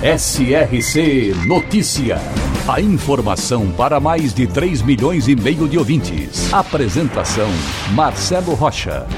SRC Notícia. A informação para mais de 3 milhões e meio de ouvintes. Apresentação Marcelo Rocha.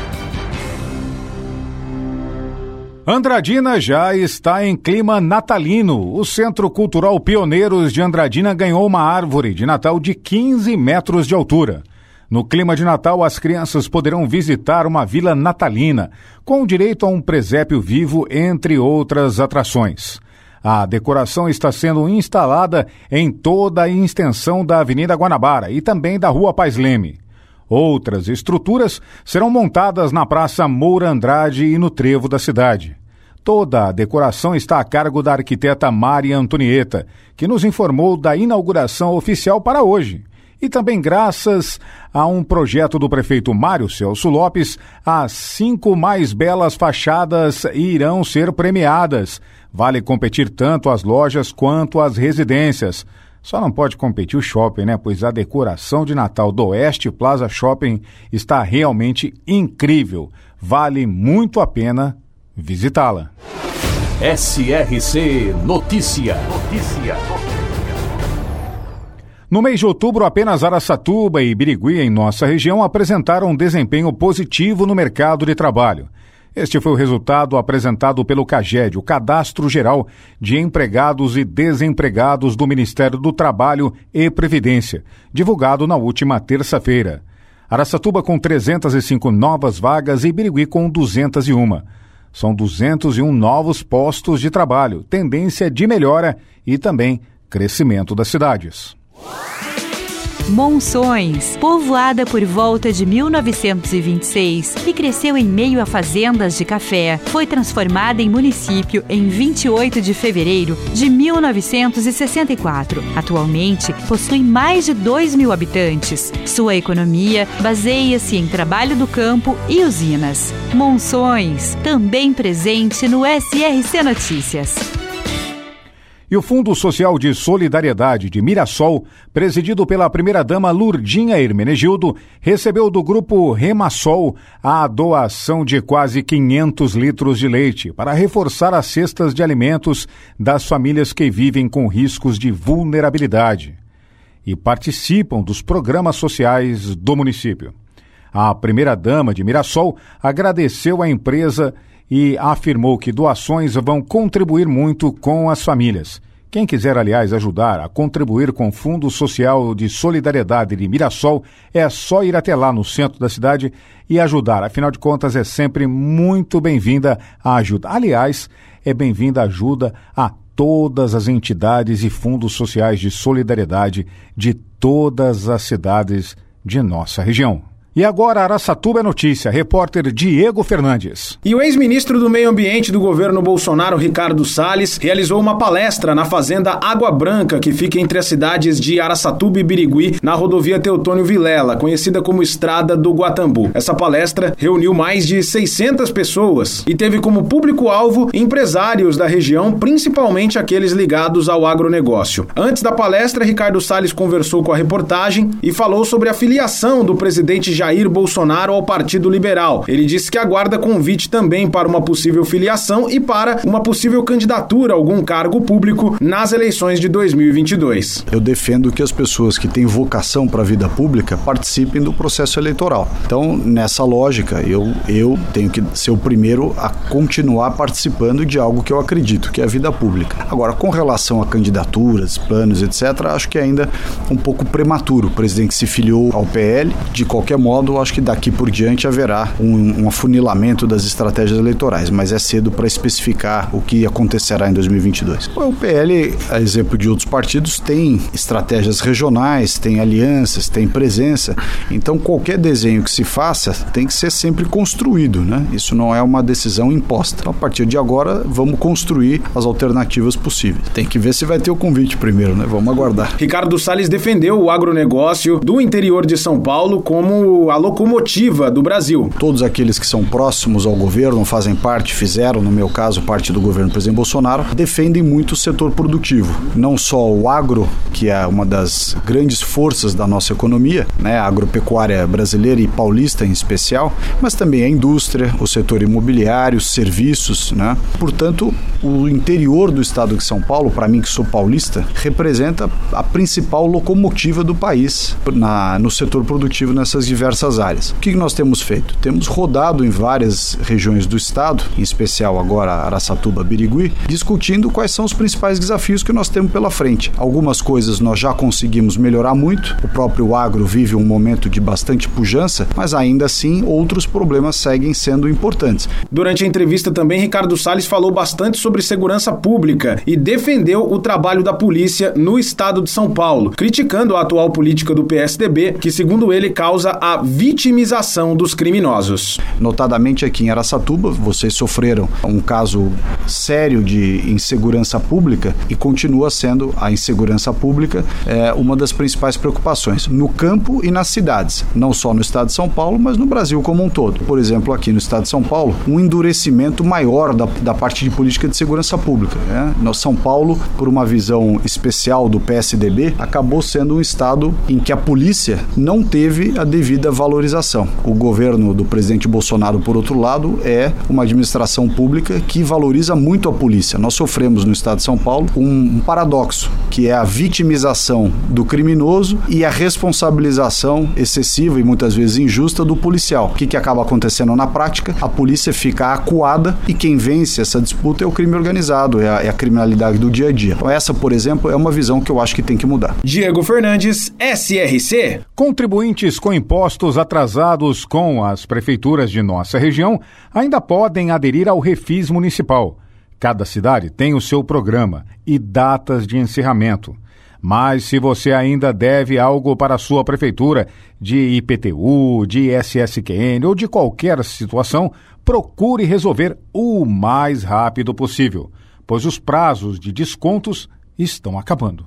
Andradina já está em clima natalino. O Centro Cultural Pioneiros de Andradina ganhou uma árvore de Natal de 15 metros de altura. No clima de Natal, as crianças poderão visitar uma vila natalina, com direito a um presépio vivo, entre outras atrações. A decoração está sendo instalada em toda a extensão da Avenida Guanabara e também da Rua Paz Leme. Outras estruturas serão montadas na Praça Moura Andrade e no trevo da cidade. Toda a decoração está a cargo da arquiteta Maria Antonieta, que nos informou da inauguração oficial para hoje. E também graças a um projeto do prefeito Mário Celso Lopes, as cinco mais belas fachadas irão ser premiadas. Vale competir tanto as lojas quanto as residências. Só não pode competir o shopping, né? Pois a decoração de Natal do Oeste Plaza Shopping está realmente incrível. Vale muito a pena visitá-la. SRC Notícia. Notícia. No mês de outubro, apenas Araçatuba e Birigui, em nossa região, apresentaram um desempenho positivo no mercado de trabalho. Este foi o resultado apresentado pelo CAGED, o Cadastro Geral de Empregados e Desempregados do Ministério do Trabalho e Previdência, divulgado na última terça-feira. Araçatuba com 305 novas vagas e Birigui com 201. São 201 novos postos de trabalho, tendência de melhora e também crescimento das cidades. Monções, povoada por volta de 1926 e cresceu em meio a fazendas de café, foi transformada em município em 28 de fevereiro de 1964. Atualmente possui mais de 2 mil habitantes. Sua economia baseia-se em trabalho do campo e usinas. Monções, também presente no SRC Notícias. E o Fundo Social de Solidariedade de Mirassol, presidido pela primeira-dama Lurdinha Hermenegildo, recebeu do grupo Remassol a doação de quase 500 litros de leite para reforçar as cestas de alimentos das famílias que vivem com riscos de vulnerabilidade e participam dos programas sociais do município. A primeira-dama de Mirassol agradeceu à empresa e afirmou que doações vão contribuir muito com as famílias. Quem quiser, aliás, ajudar a contribuir com o Fundo Social de Solidariedade de Mirassol, é só ir até lá no centro da cidade e ajudar. Afinal de contas, é sempre muito bem-vinda a ajuda. Aliás, é bem-vinda a ajuda a todas as entidades e fundos sociais de solidariedade de todas as cidades de nossa região. E agora Araçatuba é notícia, repórter Diego Fernandes. E o ex-ministro do Meio Ambiente do governo Bolsonaro, Ricardo Salles, realizou uma palestra na fazenda Água Branca, que fica entre as cidades de Araçatuba e Birigui, na rodovia Teutônio Vilela, conhecida como Estrada do Guatambu. Essa palestra reuniu mais de 600 pessoas e teve como público-alvo empresários da região, principalmente aqueles ligados ao agronegócio. Antes da palestra, Ricardo Salles conversou com a reportagem e falou sobre a filiação do presidente Jair Bolsonaro ao Partido Liberal. Ele disse que aguarda convite também para uma possível filiação e para uma possível candidatura a algum cargo público nas eleições de 2022. Eu defendo que as pessoas que têm vocação para a vida pública participem do processo eleitoral. Então, nessa lógica, eu, eu tenho que ser o primeiro a continuar participando de algo que eu acredito, que é a vida pública. Agora, com relação a candidaturas, planos, etc., acho que ainda um pouco prematuro. O presidente se filiou ao PL, de qualquer modo, modo, acho que daqui por diante haverá um, um afunilamento das estratégias eleitorais, mas é cedo para especificar o que acontecerá em 2022. O PL, a exemplo de outros partidos, tem estratégias regionais, tem alianças, tem presença. Então, qualquer desenho que se faça tem que ser sempre construído, né? Isso não é uma decisão imposta. Então, a partir de agora, vamos construir as alternativas possíveis. Tem que ver se vai ter o convite primeiro, né? Vamos aguardar. Ricardo Salles defendeu o agronegócio do interior de São Paulo como a locomotiva do Brasil. Todos aqueles que são próximos ao governo, fazem parte, fizeram, no meu caso, parte do governo do presidente Bolsonaro, defendem muito o setor produtivo. Não só o agro, que é uma das grandes forças da nossa economia, né? A agropecuária brasileira e paulista em especial, mas também a indústria, o setor imobiliário, serviços, né? Portanto, o interior do estado de São Paulo, para mim que sou paulista, representa a principal locomotiva do país na, no setor produtivo nessas diversas áreas. O que nós temos feito? Temos rodado em várias regiões do estado, em especial agora Araçatuba, Birigui, discutindo quais são os principais desafios que nós temos pela frente. Algumas coisas nós já conseguimos melhorar muito, o próprio agro vive um momento de bastante pujança, mas ainda assim outros problemas seguem sendo importantes. Durante a entrevista também, Ricardo Salles falou bastante sobre segurança pública e defendeu o trabalho da polícia no estado de São Paulo, criticando a atual política do PSDB, que, segundo ele, causa a vitimização dos criminosos. Notadamente aqui em Araçatuba, vocês sofreram um caso sério de insegurança pública e continua sendo a insegurança pública é, uma das principais preocupações no campo e nas cidades, não só no estado de São Paulo, mas no Brasil como um todo. Por exemplo, aqui no estado de São Paulo, um endurecimento maior da, da parte de política de segurança pública. Né? No São Paulo, por uma visão especial do PSDB, acabou sendo um estado em que a polícia não teve a devida valorização. O governo do presidente Bolsonaro, por outro lado, é uma administração pública que valoriza muito a polícia. Nós sofremos no estado de São Paulo um, um paradoxo, que é a vitimização do criminoso e a responsabilização excessiva e muitas vezes injusta do policial. O que, que acaba acontecendo na prática? A polícia fica acuada e quem vence essa disputa é o crime organizado, é a, é a criminalidade do dia a dia. Então, essa, por exemplo, é uma visão que eu acho que tem que mudar. Diego Fernandes, SRC. Contribuintes com impostos atrasados com as prefeituras de nossa região ainda podem aderir ao Refis Municipal. Cada cidade tem o seu programa e datas de encerramento. Mas se você ainda deve algo para a sua prefeitura, de IPTU, de SSQN ou de qualquer situação, procure resolver o mais rápido possível, pois os prazos de descontos estão acabando.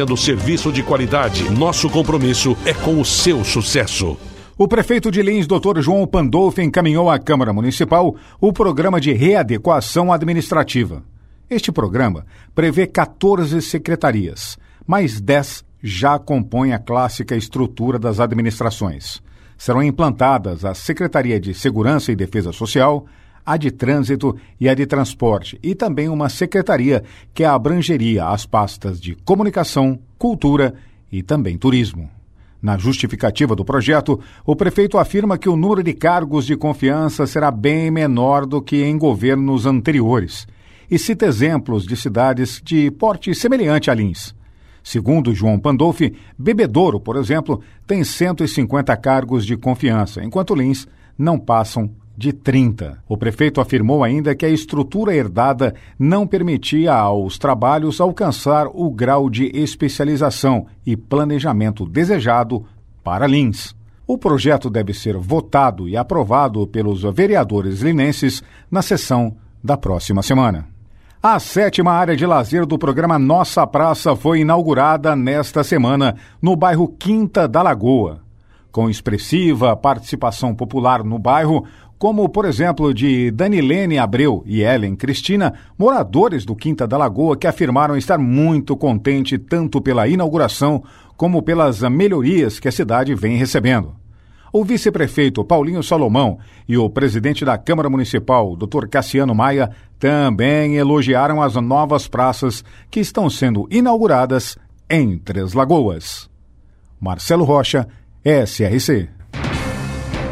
oferecendo serviço de qualidade. Nosso compromisso é com o seu sucesso. O prefeito de Lins, Dr. João Pandolfo, encaminhou à Câmara Municipal o programa de readequação administrativa. Este programa prevê 14 secretarias, mais 10 já compõem a clássica estrutura das administrações. Serão implantadas a Secretaria de Segurança e Defesa Social, a de Trânsito e a de Transporte, e também uma secretaria que abrangeria as pastas de Comunicação, Cultura e também Turismo. Na justificativa do projeto, o prefeito afirma que o número de cargos de confiança será bem menor do que em governos anteriores e cita exemplos de cidades de porte semelhante a Lins. Segundo João Pandolfi, Bebedouro, por exemplo, tem 150 cargos de confiança, enquanto Lins não passam de 30. O prefeito afirmou ainda que a estrutura herdada não permitia aos trabalhos alcançar o grau de especialização e planejamento desejado para Lins. O projeto deve ser votado e aprovado pelos vereadores linenses na sessão da próxima semana. A sétima área de lazer do programa Nossa Praça foi inaugurada nesta semana no bairro Quinta da Lagoa. Com expressiva participação popular no bairro, como, por exemplo, de Danilene Abreu e Ellen Cristina, moradores do Quinta da Lagoa que afirmaram estar muito contente tanto pela inauguração como pelas melhorias que a cidade vem recebendo. O vice-prefeito Paulinho Salomão e o presidente da Câmara Municipal, Dr. Cassiano Maia, também elogiaram as novas praças que estão sendo inauguradas em Três Lagoas. Marcelo Rocha, SRC.